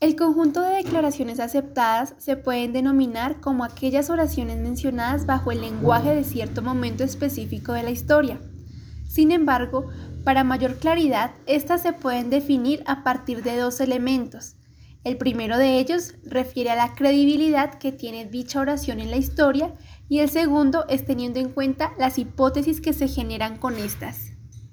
El conjunto de declaraciones aceptadas se pueden denominar como aquellas oraciones mencionadas bajo el lenguaje de cierto momento específico de la historia. Sin embargo, para mayor claridad, estas se pueden definir a partir de dos elementos. El primero de ellos refiere a la credibilidad que tiene dicha oración en la historia y el segundo es teniendo en cuenta las hipótesis que se generan con estas.